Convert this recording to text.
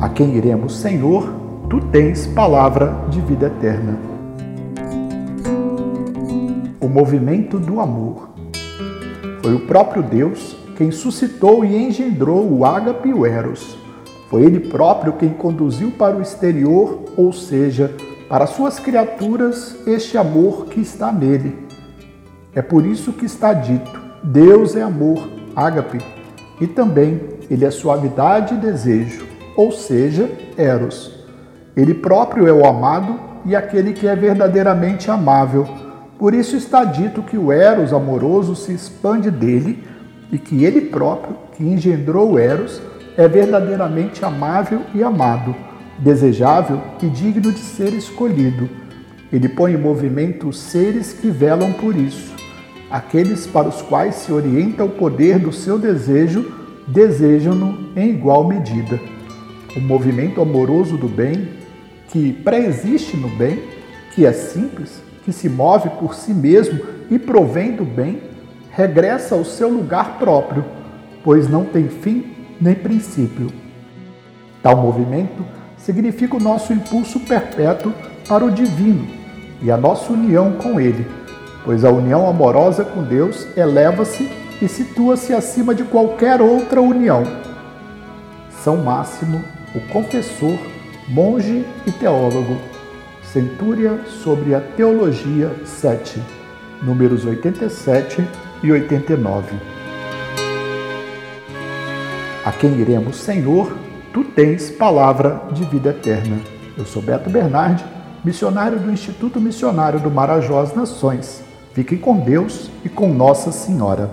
A quem iremos, Senhor? Tu tens palavra de vida eterna. O movimento do amor. Foi o próprio Deus quem suscitou e engendrou o ágape e o eros. Foi ele próprio quem conduziu para o exterior, ou seja, para suas criaturas, este amor que está nele. É por isso que está dito: Deus é amor, ágape, e também ele é suavidade e desejo, ou seja, eros. Ele próprio é o amado e aquele que é verdadeiramente amável. Por isso está dito que o eros amoroso se expande dele e que ele próprio, que engendrou o Eros, é verdadeiramente amável e amado, desejável e digno de ser escolhido. Ele põe em movimento os seres que velam por isso. Aqueles para os quais se orienta o poder do seu desejo, desejam-no em igual medida. O movimento amoroso do bem, que pré-existe no bem, que é simples, que se move por si mesmo e provém do bem, regressa ao seu lugar próprio, pois não tem fim nem princípio. Tal movimento significa o nosso impulso perpétuo para o divino e a nossa união com ele, pois a união amorosa com Deus eleva-se e situa-se acima de qualquer outra união. São Máximo, o confessor, monge e teólogo. Centúria sobre a Teologia 7, números 87 e 89. A quem iremos, Senhor, tu tens palavra de vida eterna. Eu sou Beto Bernardi, missionário do Instituto Missionário do Marajó às Nações. Fiquem com Deus e com Nossa Senhora.